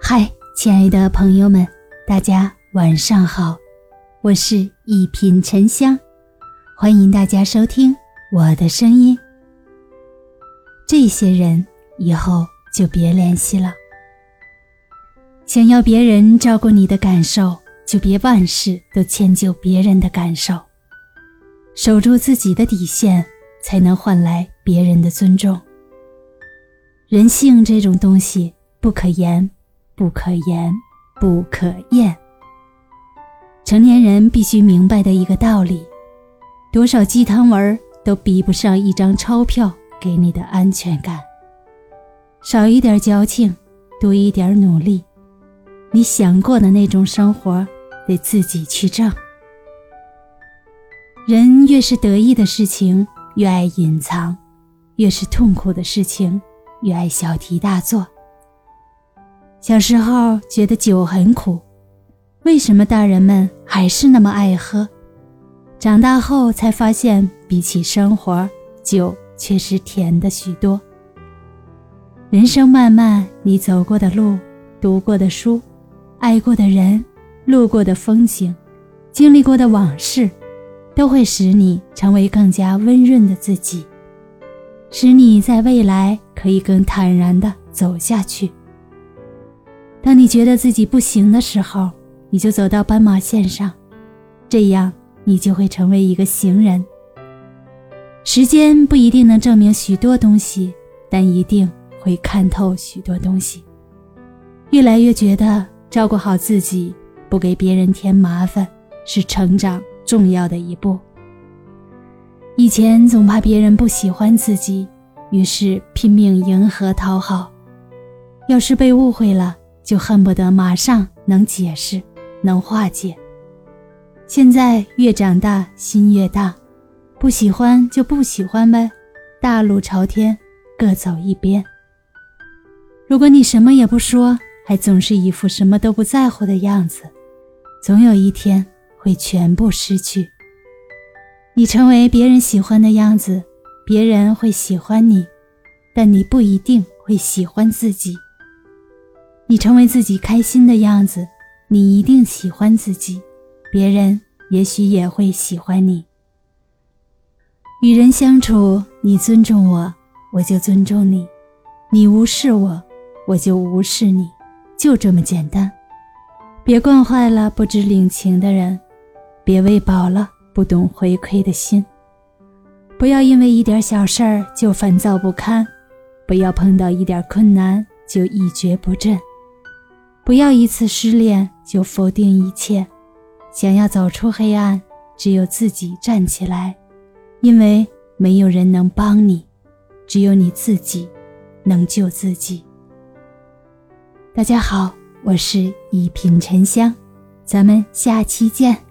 嗨，亲爱的朋友们，大家晚上好，我是一品沉香，欢迎大家收听我的声音。这些人以后就别联系了。想要别人照顾你的感受，就别万事都迁就别人的感受。守住自己的底线，才能换来别人的尊重。人性这种东西，不可言。不可言，不可验。成年人必须明白的一个道理：多少鸡汤文都比不上一张钞票给你的安全感。少一点矫情，多一点努力。你想过的那种生活，得自己去挣。人越是得意的事情，越爱隐藏；越是痛苦的事情，越爱小题大做。小时候觉得酒很苦，为什么大人们还是那么爱喝？长大后才发现，比起生活，酒却是甜的许多。人生漫漫，你走过的路、读过的书、爱过的人、路过的风景、经历过的往事，都会使你成为更加温润的自己，使你在未来可以更坦然地走下去。当你觉得自己不行的时候，你就走到斑马线上，这样你就会成为一个行人。时间不一定能证明许多东西，但一定会看透许多东西。越来越觉得照顾好自己，不给别人添麻烦，是成长重要的一步。以前总怕别人不喜欢自己，于是拼命迎合讨好，要是被误会了。就恨不得马上能解释，能化解。现在越长大，心越大，不喜欢就不喜欢呗，大路朝天，各走一边。如果你什么也不说，还总是一副什么都不在乎的样子，总有一天会全部失去。你成为别人喜欢的样子，别人会喜欢你，但你不一定会喜欢自己。你成为自己开心的样子，你一定喜欢自己，别人也许也会喜欢你。与人相处，你尊重我，我就尊重你；你无视我，我就无视你，就这么简单。别惯坏了不知领情的人，别喂饱了不懂回馈的心。不要因为一点小事儿就烦躁不堪，不要碰到一点困难就一蹶不振。不要一次失恋就否定一切，想要走出黑暗，只有自己站起来，因为没有人能帮你，只有你自己能救自己。大家好，我是一品沉香，咱们下期见。